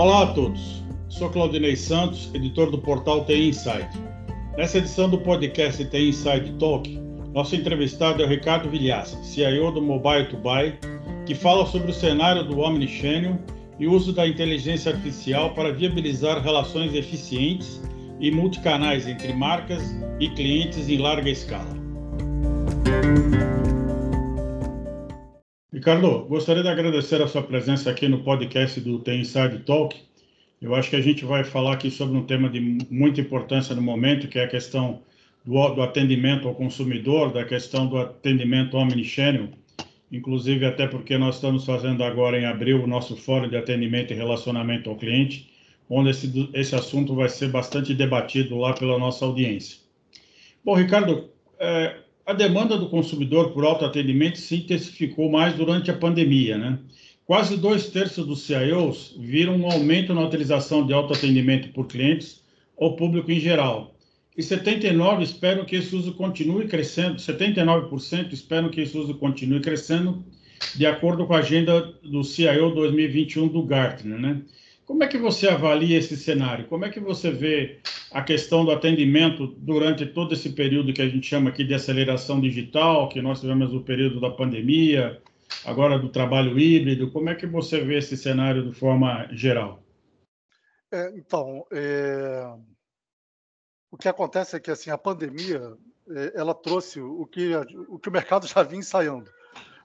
Olá a todos. Sou Claudinei Santos, editor do portal TI Insight. Nessa edição do podcast TI Insight Talk, nosso entrevistado é o Ricardo Vilhassa, CIO do Mobile to Buy, que fala sobre o cenário do Omnichannel e o uso da inteligência artificial para viabilizar relações eficientes e multicanais entre marcas e clientes em larga escala. Ricardo, gostaria de agradecer a sua presença aqui no podcast do The Inside Talk. Eu acho que a gente vai falar aqui sobre um tema de muita importância no momento, que é a questão do, do atendimento ao consumidor, da questão do atendimento omnichannel, inclusive até porque nós estamos fazendo agora em abril o nosso fórum de atendimento e relacionamento ao cliente, onde esse, esse assunto vai ser bastante debatido lá pela nossa audiência. Bom, Ricardo, é, a demanda do consumidor por autoatendimento se intensificou mais durante a pandemia, né? Quase dois terços dos CIOs viram um aumento na utilização de autoatendimento por clientes ou público em geral. E 79 esperam que esse uso continue crescendo, 79% esperam que esse uso continue crescendo, de acordo com a agenda do CIO 2021 do Gartner, né? Como é que você avalia esse cenário? Como é que você vê a questão do atendimento durante todo esse período que a gente chama aqui de aceleração digital, que nós tivemos o período da pandemia, agora do trabalho híbrido? Como é que você vê esse cenário de forma geral? É, então, é... o que acontece é que assim a pandemia é, ela trouxe o que o que o mercado já vinha ensaiando.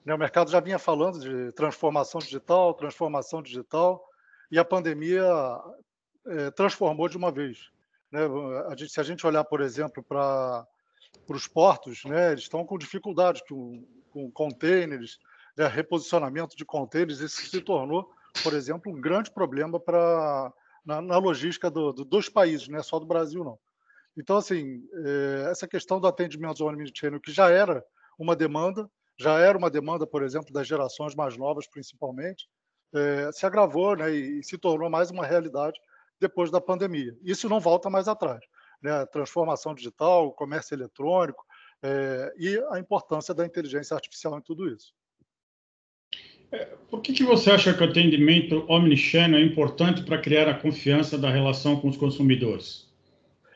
Né? O mercado já vinha falando de transformação digital, transformação digital e a pandemia é, transformou de uma vez. Né? A gente, se a gente olhar, por exemplo, para os portos, né, eles estão com dificuldade com, com containers, né, reposicionamento de containers, isso se tornou, por exemplo, um grande problema para na, na, logística do, do, dos países, não é só do Brasil, não. Então, assim, é, essa questão do atendimento omnichannel, que já era uma demanda, já era uma demanda, por exemplo, das gerações mais novas, principalmente, é, se agravou né, e se tornou mais uma realidade depois da pandemia. Isso não volta mais atrás. Né? A transformação digital, o comércio eletrônico é, e a importância da inteligência artificial em tudo isso. É, por que, que você acha que o atendimento omnichannel é importante para criar a confiança da relação com os consumidores?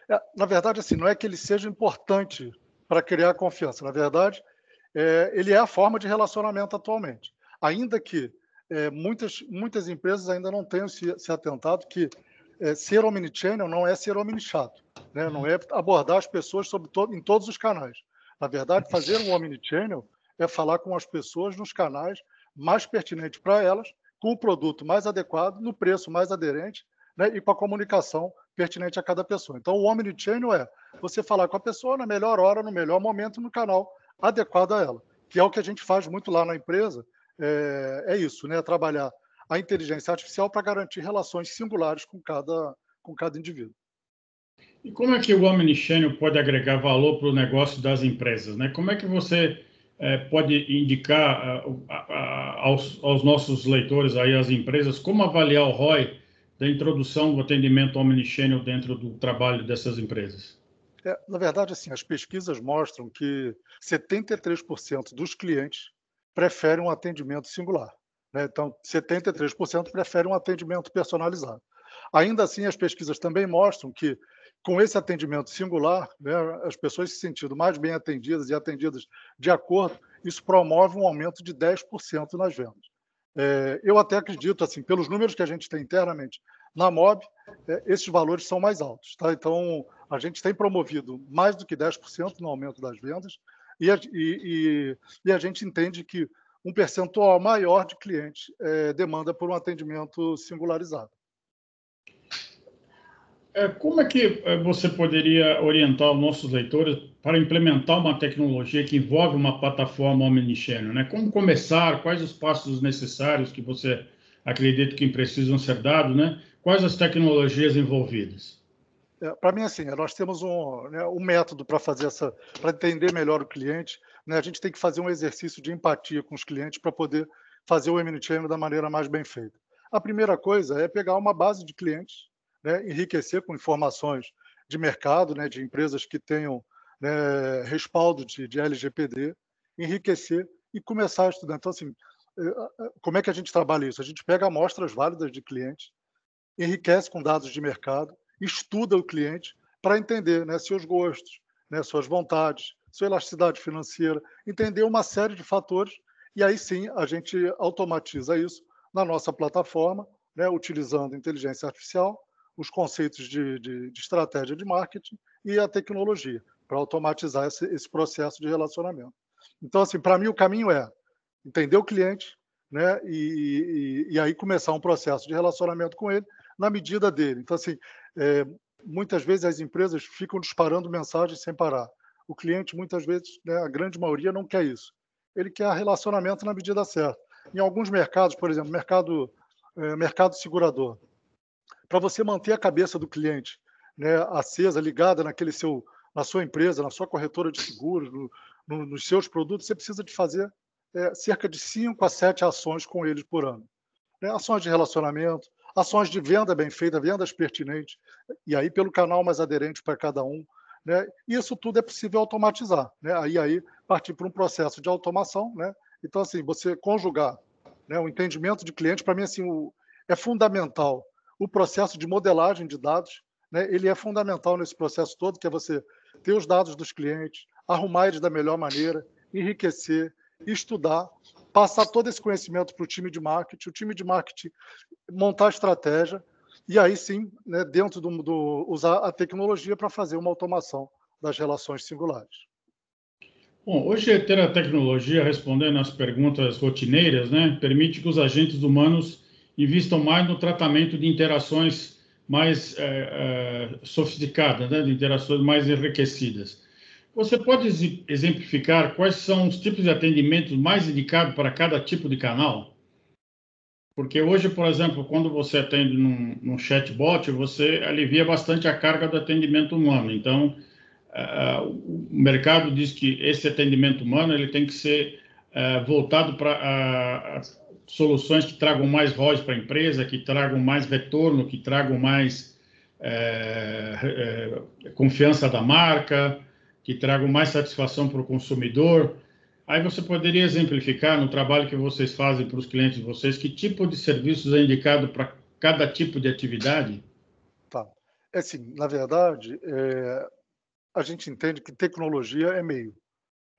É, na verdade, assim, não é que ele seja importante para criar confiança. Na verdade, é, ele é a forma de relacionamento atualmente. Ainda que é, muitas, muitas empresas ainda não tenham se, se atentado que é, ser omnichannel não é ser omnichato, né? não é abordar as pessoas sobre todo, em todos os canais. Na verdade, fazer um omnichannel é falar com as pessoas nos canais mais pertinentes para elas, com o produto mais adequado, no preço mais aderente né? e com a comunicação pertinente a cada pessoa. Então, o omnichannel é você falar com a pessoa na melhor hora, no melhor momento, no canal adequado a ela, que é o que a gente faz muito lá na empresa, é, é isso, né? Trabalhar a inteligência artificial para garantir relações singulares com cada, com cada indivíduo. E como é que o Omnichannel pode agregar valor para o negócio das empresas? Né? Como é que você é, pode indicar aos, aos, nossos leitores, aí, as empresas, como avaliar o ROI da introdução do atendimento Omnichannel dentro do trabalho dessas empresas? É, na verdade, assim, as pesquisas mostram que 73% dos clientes preferem um atendimento singular. Né? Então, 73% preferem um atendimento personalizado. Ainda assim, as pesquisas também mostram que, com esse atendimento singular, né, as pessoas se sentindo mais bem atendidas e atendidas de acordo, isso promove um aumento de 10% nas vendas. É, eu até acredito, assim, pelos números que a gente tem internamente na MOB, é, esses valores são mais altos. Tá? Então, a gente tem promovido mais do que 10% no aumento das vendas, e a, e, e, a gente entende que um percentual maior de clientes é, demanda por um atendimento singularizado. É, como é que é, você poderia orientar os nossos leitores para implementar uma tecnologia que envolve uma plataforma omnichannel? Né? Como começar? Quais os passos necessários que você acredita que precisam ser dados? Né? Quais as tecnologias envolvidas? É, para mim, assim, nós temos um, né, um método para fazer essa, para entender melhor o cliente. Né, a gente tem que fazer um exercício de empatia com os clientes para poder fazer o Omnichannel da maneira mais bem feita. A primeira coisa é pegar uma base de clientes, né, enriquecer com informações de mercado, né, de empresas que tenham né, respaldo de, de LGPD, enriquecer e começar a estudar. Então, assim, é, como é que a gente trabalha isso? A gente pega amostras válidas de clientes, enriquece com dados de mercado, estuda o cliente para entender né, seus gostos, né, suas vontades, sua elasticidade financeira, entender uma série de fatores e aí sim a gente automatiza isso na nossa plataforma, né, utilizando inteligência artificial, os conceitos de, de, de, estratégia de marketing e a tecnologia para automatizar esse, esse, processo de relacionamento. Então, assim, para mim o caminho é entender o cliente, né, e, e, e, aí começar um processo de relacionamento com ele na medida dele. Então, assim, é, muitas vezes as empresas ficam disparando mensagens sem parar. O cliente, muitas vezes, né, a grande maioria, não quer isso. Ele quer relacionamento na medida certa. Em alguns mercados, por exemplo, mercado, é, mercado segurador, para você manter a cabeça do cliente né, acesa, ligada naquele seu, na sua empresa, na sua corretora de seguros, no, no, nos seus produtos, você precisa de fazer é, cerca de 5 a 7 ações com eles por ano. Né? Ações de relacionamento, ações de venda bem feita, vendas pertinentes, e aí pelo canal mais aderente para cada um. Né? Isso tudo é possível automatizar. Né? Aí, aí partir para um processo de automação. Né? Então, assim, você conjugar né, o entendimento de cliente, para mim, assim, o, é fundamental. O processo de modelagem de dados, né, ele é fundamental nesse processo todo, que é você ter os dados dos clientes, arrumar eles da melhor maneira, enriquecer, estudar, passar todo esse conhecimento para o time de marketing, o time de marketing montar a estratégia e aí sim, né, dentro do, do usar a tecnologia para fazer uma automação das relações singulares. Bom, hoje ter a tecnologia respondendo às perguntas rotineiras, né, permite que os agentes humanos investam mais no tratamento de interações mais é, é, sofisticadas, né, de interações mais enriquecidas. Você pode exemplificar quais são os tipos de atendimentos mais indicados para cada tipo de canal? Porque hoje, por exemplo, quando você atende num, num chatbot, você alivia bastante a carga do atendimento humano. Então, uh, o mercado diz que esse atendimento humano ele tem que ser uh, voltado para uh, soluções que tragam mais voz para a empresa, que tragam mais retorno, que tragam mais confiança da marca, que tragam mais satisfação para o consumidor. Aí você poderia exemplificar no trabalho que vocês fazem para os clientes de vocês, que tipo de serviços é indicado para cada tipo de atividade? Tá. É assim, na verdade, é, a gente entende que tecnologia é meio.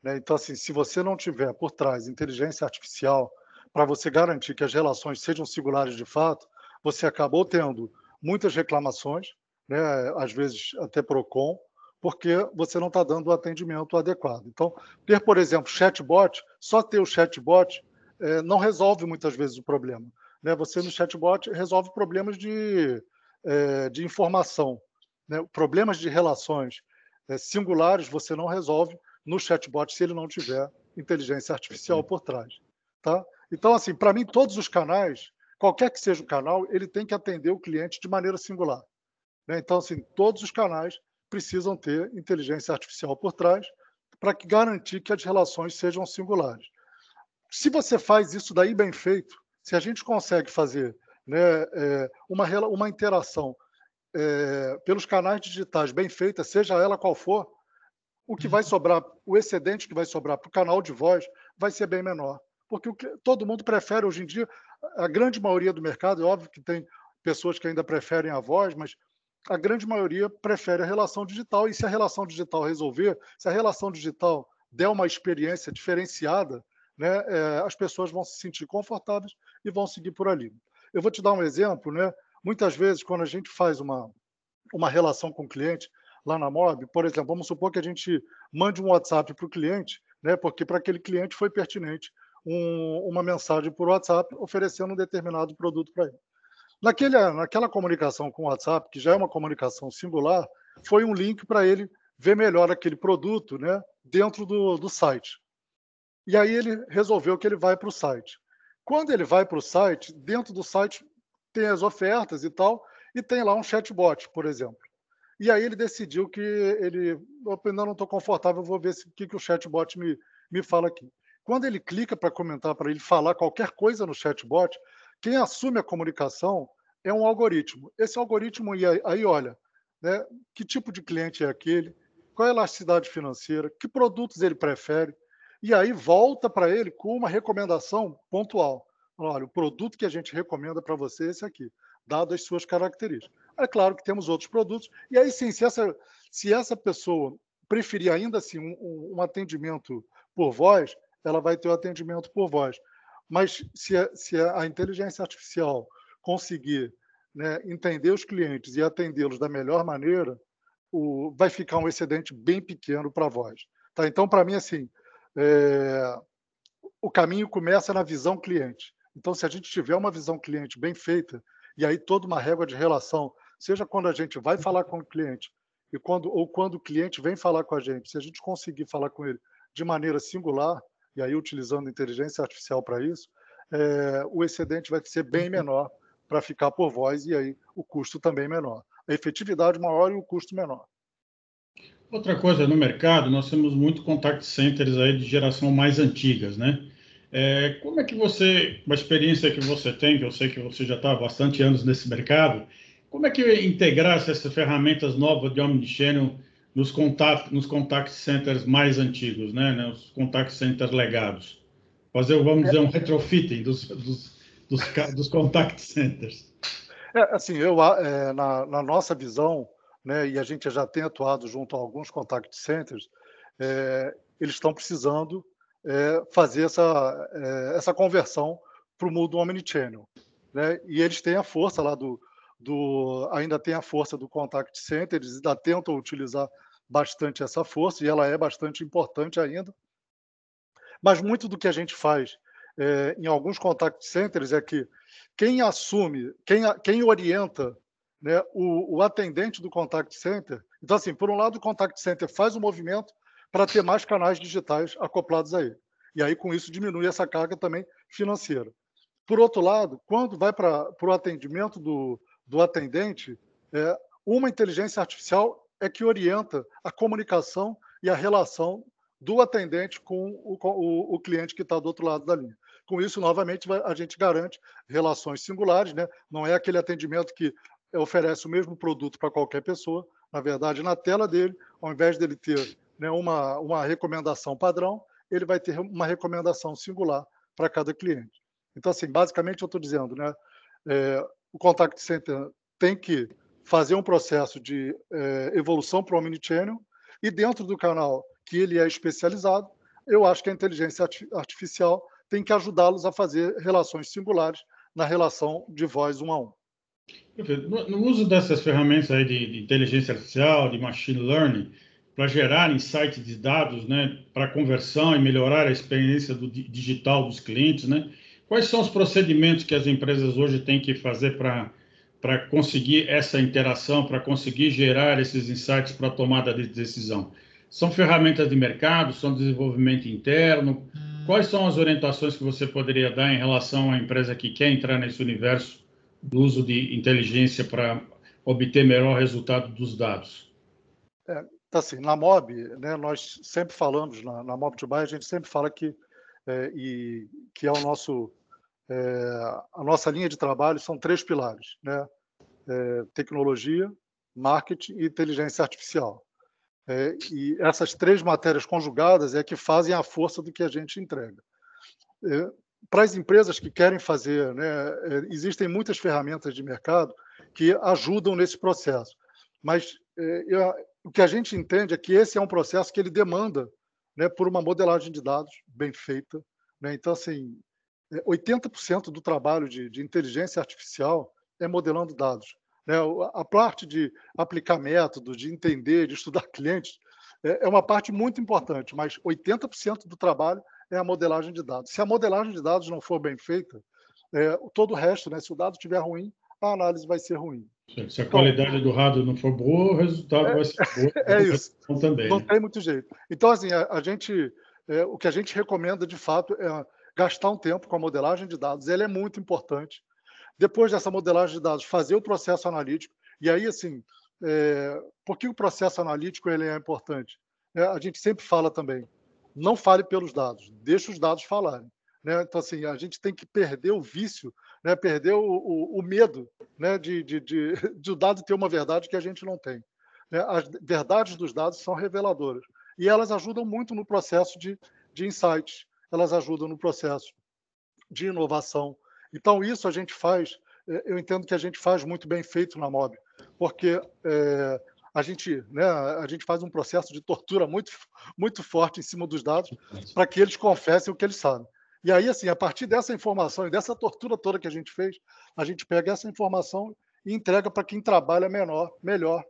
Né? Então, assim, se você não tiver por trás inteligência artificial para você garantir que as relações sejam singulares de fato, você acabou tendo muitas reclamações, né? às vezes até PROCON, porque você não está dando o atendimento adequado. Então, ter, por exemplo, chatbot, só ter o chatbot é, não resolve muitas vezes o problema. Né? Você no chatbot resolve problemas de, é, de informação, né? problemas de relações é, singulares você não resolve no chatbot se ele não tiver inteligência artificial por trás. Tá? Então, assim, para mim, todos os canais, qualquer que seja o canal, ele tem que atender o cliente de maneira singular. Né? Então, assim, todos os canais precisam ter inteligência artificial por trás para garantir que as relações sejam singulares. Se você faz isso daí bem feito, se a gente consegue fazer né, é, uma, uma interação é, pelos canais digitais bem feita, seja ela qual for, o que vai sobrar, o excedente que vai sobrar para o canal de voz vai ser bem menor. Porque o que, todo mundo prefere hoje em dia, a grande maioria do mercado, é óbvio que tem pessoas que ainda preferem a voz, mas a grande maioria prefere a relação digital. E se a relação digital resolver, se a relação digital der uma experiência diferenciada, né, é, as pessoas vão se sentir confortáveis e vão seguir por ali. Eu vou te dar um exemplo. Né? Muitas vezes, quando a gente faz uma, uma relação com o cliente lá na MOB, por exemplo, vamos supor que a gente mande um WhatsApp para o cliente, né, porque para aquele cliente foi pertinente um, uma mensagem por WhatsApp oferecendo um determinado produto para ele. Naquele, naquela comunicação com o WhatsApp, que já é uma comunicação singular, foi um link para ele ver melhor aquele produto né, dentro do, do site. E aí ele resolveu que ele vai para o site. Quando ele vai para o site, dentro do site tem as ofertas e tal, e tem lá um chatbot, por exemplo. E aí ele decidiu que ele, eu não estou confortável, vou ver o que, que o chatbot me, me fala aqui. Quando ele clica para comentar, para ele falar qualquer coisa no chatbot, quem assume a comunicação é um algoritmo. Esse algoritmo aí olha, né, que tipo de cliente é aquele, qual é a elasticidade financeira, que produtos ele prefere, e aí volta para ele com uma recomendação pontual. Olha, o produto que a gente recomenda para você é esse aqui. dado as suas características. É claro que temos outros produtos, e aí sim, se essa, se essa pessoa preferir ainda assim um, um atendimento por voz, ela vai ter o atendimento por voz. Mas se a, se a inteligência artificial conseguir né, entender os clientes e atendê-los da melhor maneira, o, vai ficar um excedente bem pequeno para voz. Tá? Então, para mim, assim, é, o caminho começa na visão cliente. Então, se a gente tiver uma visão cliente bem feita, e aí toda uma régua de relação, seja quando a gente vai falar com o cliente e quando ou quando o cliente vem falar com a gente, se a gente conseguir falar com ele de maneira singular, e aí utilizando inteligência artificial para isso, é, o excedente vai ser bem menor para ficar por voz e aí o custo também menor. A efetividade maior e o custo menor. Outra coisa, no mercado, nós temos muito contact centers aí de geração mais antigas, né? É, como é que você, com a experiência que você tem, que eu sei que você já está há bastante anos nesse mercado, como é que integrar essas ferramentas novas de Omnichannel nos contact, nos contact centers mais antigos, né? Os contact centers legados? Fazer, vamos dizer, um retrofitting dos, dos, dos, dos contact centers. É, assim, eu, é, na, na nossa visão, né, e a gente já tem atuado junto a alguns contact centers, é, eles estão precisando é, fazer essa, é, essa conversão para o mundo omnichannel. Né? E eles têm a força lá do, do. Ainda tem a força do contact center, eles ainda tentam utilizar bastante essa força, e ela é bastante importante ainda. Mas muito do que a gente faz é, em alguns contact centers é que quem assume, quem, quem orienta né, o, o, atendente do contact center. Então, assim, por um lado, o contact center faz o um movimento para ter mais canais digitais acoplados a ele. E aí, com isso, diminui essa carga também financeira. Por outro lado, quando vai para o atendimento do, do atendente, é, uma inteligência artificial é que orienta a comunicação e a relação do atendente com o, o, o cliente que está do outro lado da linha. Com isso, novamente, a gente garante relações singulares, né? não é aquele atendimento que oferece o mesmo produto para qualquer pessoa. Na verdade, na tela dele, ao invés dele ter né, uma, uma recomendação padrão, ele vai ter uma recomendação singular para cada cliente. Então, assim, basicamente, eu estou dizendo, né, é, o Contact Center tem que fazer um processo de é, evolução para o Omnichannel e dentro do canal que ele é especializado, eu acho que a inteligência artificial tem que ajudá-los a fazer relações singulares na relação de voz um a um. No, no uso dessas ferramentas aí de, de inteligência artificial, de machine learning, para gerar insights de dados, né, para conversão e melhorar a experiência do digital dos clientes, né? Quais são os procedimentos que as empresas hoje têm que fazer para para conseguir essa interação, para conseguir gerar esses insights para a tomada de decisão? São ferramentas de mercado, são desenvolvimento interno? Quais são as orientações que você poderia dar em relação à empresa que quer entrar nesse universo do uso de inteligência para obter melhor resultado dos dados? É, tá assim, na MOB, né, nós sempre falamos, na, na MOB Dubai, a gente sempre fala que, é, e, que é o nosso, a nossa linha de trabalho são três pilares, né? É, tecnologia, marketing e inteligência artificial. É, e essas três matérias conjugadas é que fazem a força do que a gente entrega. É, para as empresas que querem fazer, né, é, existem muitas ferramentas de mercado que ajudam nesse processo. Mas é, eu, o que a gente entende é que esse é um processo que ele demanda né, por uma modelagem de dados bem feita. Né? Então, assim, 80% é, do trabalho de, de, inteligência artificial é modelando dados. Né? A parte de aplicar métodos, de entender, de estudar clientes, é, é uma parte muito importante, mas 80% do trabalho é a modelagem de dados. Se a modelagem de dados não for bem feita, é, todo o resto, né, se o dado estiver ruim, a análise vai ser ruim. Se a qualidade então, do rádio não for boa, o resultado é, vai ser bom. É isso. Também, não né? tem muito jeito. Então, assim, a, a gente, é, o que a gente recomenda, de fato, é gastar um tempo com a modelagem de dados. Ele é muito importante. Depois dessa modelagem de dados, fazer o processo analítico. E aí, assim, é, por que o processo analítico ele é importante? É, a gente sempre fala também, não fale pelos dados, deixe os dados falarem. Né? Então, assim, a gente tem que perder o vício, né? perder o, o, o medo né? de, de, de, de, o dado ter uma verdade que a gente não tem. Né? As verdades dos dados são reveladoras e elas ajudam muito no processo de, de insights, elas ajudam no processo de inovação. Então, isso a gente faz é, eu entendo que a gente faz muito bem feito na MOB, porque é, a gente, né, a gente faz um processo de tortura muito, muito forte em cima dos dados para que eles confessem o que eles sabem. E aí, assim, a partir dessa informação e dessa tortura toda que a gente fez, a gente pega essa informação e entrega para quem trabalha menor, melhor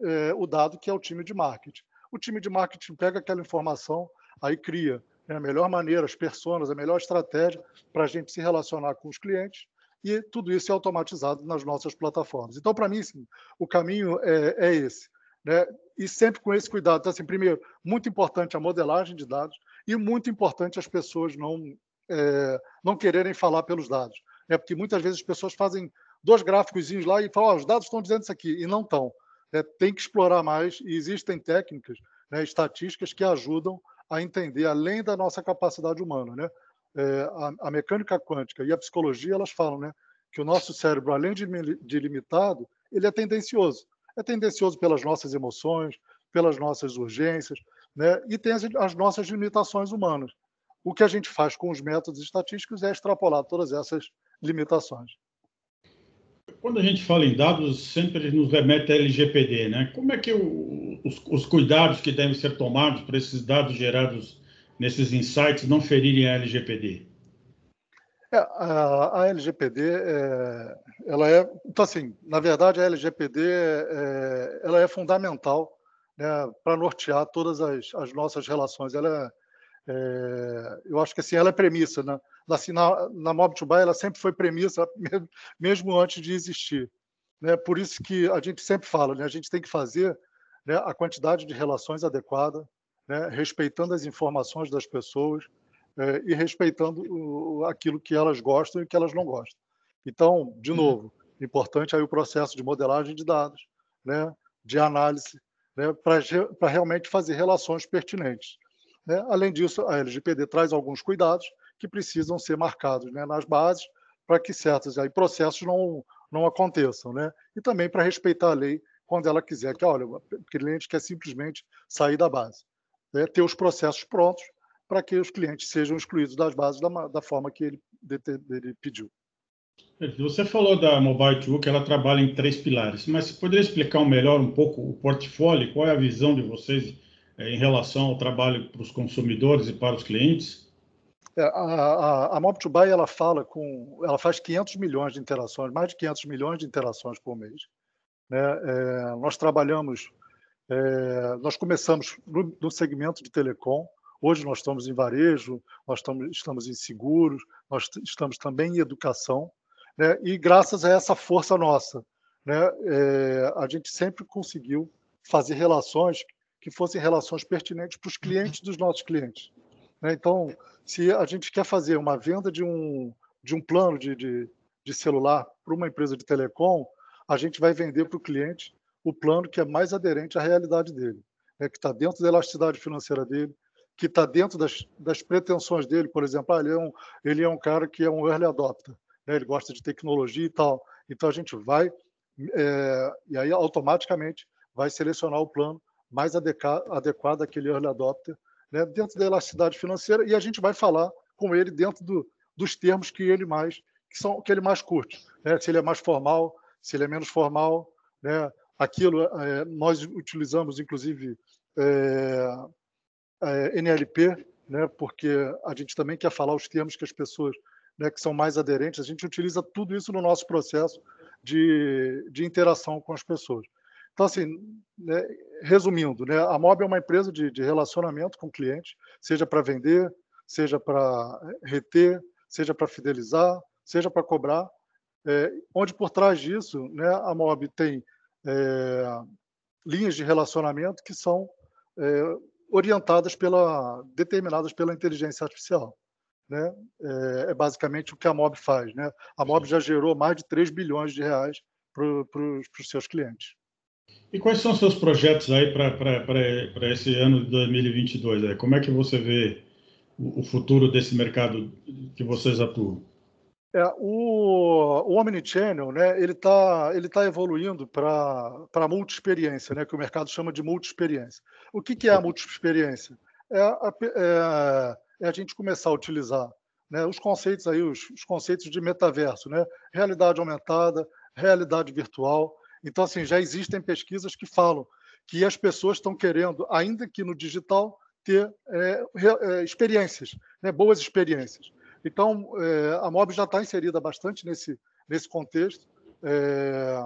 é, o dado, que é o time de marketing. O time de marketing pega aquela informação, aí cria né, a melhor maneira, as pessoas, a melhor estratégia para a gente se relacionar com os clientes e tudo isso é automatizado nas nossas plataformas. Então, para mim, sim, o caminho é, é esse. Né? E sempre com esse cuidado. Então, assim, primeiro, muito importante a modelagem de dados e muito importante as pessoas não, é, não quererem falar pelos dados. Né? Porque muitas vezes as pessoas fazem dois gráficos lá e falam, oh, os dados estão dizendo isso aqui, e não estão. É, tem que explorar mais e existem técnicas, né, estatísticas que ajudam a entender, além da nossa capacidade humana. Né? É, a, a, mecânica quântica e a psicologia, elas falam né, que o nosso cérebro, além de, de limitado, ele é tendencioso. É tendencioso pelas nossas emoções, pelas nossas urgências, né? e tem as, as nossas limitações humanas. O que a gente faz com os métodos estatísticos é extrapolar todas essas limitações. Quando a gente fala em dados, sempre nos remete a LGPD, né? Como é que o, os, os, cuidados que devem ser tomados para esses dados gerados nesses insights não ferirem a LGPD? É, a, a, LGPD, é, ela é, então assim, na verdade a LGPD é, ela é fundamental né, para nortear todas as, as, nossas relações. Ela é, eu acho que assim, ela é premissa, né? Assim, na, na Mob to Buy, ela sempre foi premissa, mesmo antes de existir. Né? Por isso que a gente sempre fala, né? a gente tem que fazer né, a quantidade de relações adequada, né, respeitando as informações das pessoas é, e respeitando o, aquilo que elas gostam e que elas não gostam. Então, de uhum. novo, importante aí o processo de modelagem de dados, né, de análise, né, para realmente fazer relações pertinentes. Né? Além disso, a LGPD traz alguns cuidados que precisam ser marcados né, nas bases para que certos aí, processos não, não aconteçam. Né? E também para respeitar a lei quando ela quiser que, olha, o cliente quer simplesmente sair da base né, ter os processos prontos para que os clientes sejam excluídos das bases da, da forma que ele, ele pediu. Você falou da Mobile Tool, que ela trabalha em três pilares, mas poderia explicar melhor um pouco o portfólio, qual é a visão de vocês em relação ao trabalho para os consumidores e para os clientes? É, a, a, a Mob to Buy, ela fala com, ela faz 500 milhões de interações, mais de 500 milhões de interações por mês. Né? É, nós trabalhamos é, nós começamos no, no, segmento de telecom, hoje nós estamos em varejo, nós estamos, estamos em seguros, nós estamos também em educação, né? e graças a essa força nossa, né, é, a gente sempre conseguiu fazer relações que fossem relações pertinentes para os clientes dos nossos clientes. Né? Então, se a gente quer fazer uma venda de um, de um plano de, de, de celular para uma empresa de telecom, a gente vai vender para o cliente o plano que é mais aderente à realidade dele, né, que está dentro da elasticidade financeira dele, que está dentro das, das, pretensões dele. Por exemplo, ah, ele, é um, ele é um cara que é um early adopter, né, ele gosta de tecnologia e tal. Então a gente vai, é, e aí automaticamente vai selecionar o plano mais adequado àquele early adopter, né, dentro da elasticidade financeira, e a gente vai falar com ele dentro do, dos termos que ele mais que são que ele mais curte, né? se ele é mais formal, se ele é menos formal, né? aquilo, é, nós utilizamos, inclusive, é, é, NLP, né, porque a gente também quer falar os termos que as pessoas né, que são mais aderentes, a gente utiliza tudo isso no nosso processo de, de interação com as pessoas. Então, assim, né, resumindo, né, a Mob é uma empresa de, de relacionamento com clientes, seja para vender, seja para reter, seja para fidelizar, seja para cobrar, é, onde por trás disso, né, a Mob tem é, linhas de relacionamento que são é, orientadas pela determinadas pela inteligência artificial. Né? É, é, basicamente o que a Mob faz. Né? A Mob já gerou mais de 3 bilhões de reais para os seus clientes. E quais são os seus projetos aí para esse ano de 2022? Como é que você vê o futuro desse mercado que vocês atuam? É, o, o Omnichannel, né, ele está ele tá evoluindo para a multi-experiência, né, que o mercado chama de multi-experiência. O que, que é a multi-experiência? É, é, é, a gente começar a utilizar né, os conceitos aí, os, os, conceitos de metaverso, né, realidade aumentada, realidade virtual. Então, assim, já existem pesquisas que falam que as pessoas estão querendo, ainda que no digital, ter é, é, experiências, né, boas experiências. Então, é, a MOB já está inserida bastante nesse, nesse contexto. É,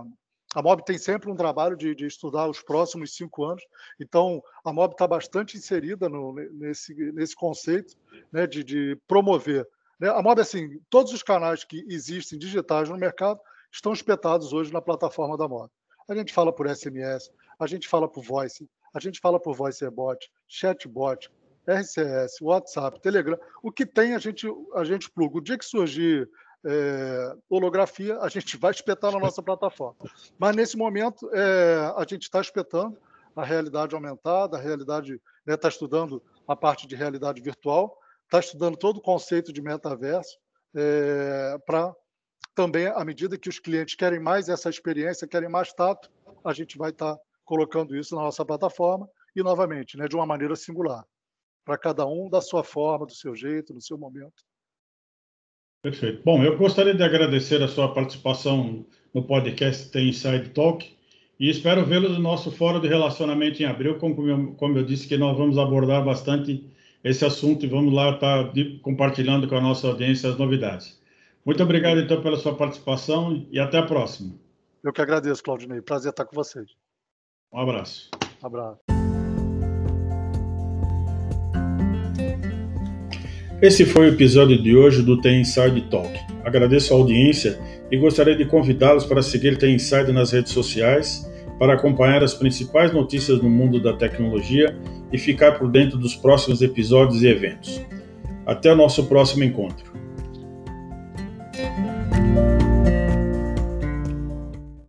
a MOB tem sempre um trabalho de, de, estudar os próximos cinco anos, então a MOB está bastante inserida no, nesse, nesse conceito né, de, de, promover. Né? A MOB, assim, todos os canais que existem digitais no mercado estão espetados hoje na plataforma da MOB. A gente fala por SMS, a gente fala por Voice, a gente fala por Voice Bot, Chatbot, RCS, WhatsApp, Telegram. O que tem a gente, a gente pluga. O dia que surgir é, holografia, a gente vai espetar na nossa plataforma. Mas nesse momento, é, a gente está espetando a realidade aumentada, a realidade, está né, tá estudando a parte de realidade virtual, está estudando todo o conceito de metaverso, é, para também, à medida que os clientes querem mais essa experiência, querem mais tato, a gente vai estar tá colocando isso na nossa plataforma e, novamente, né, de uma maneira singular, para cada um da sua forma, do seu jeito, no seu momento. Perfeito. Bom, eu gostaria de agradecer a sua participação no podcast Tem Inside Talk e espero vê-lo no nosso fórum de relacionamento em abril, como eu, como eu disse que nós vamos abordar bastante esse assunto e vamos lá estar compartilhando com a nossa audiência as novidades. Muito obrigado, então, pela sua participação e até a próxima. Eu que agradeço, Claudinei. Prazer estar com vocês. Um abraço. Um abraço. Esse foi o episódio de hoje do The Inside Talk. Agradeço a audiência e gostaria de convidá-los para seguir The Inside nas redes sociais, para acompanhar as principais notícias no mundo da tecnologia e ficar por dentro dos próximos episódios e eventos. Até o nosso próximo encontro. Bye.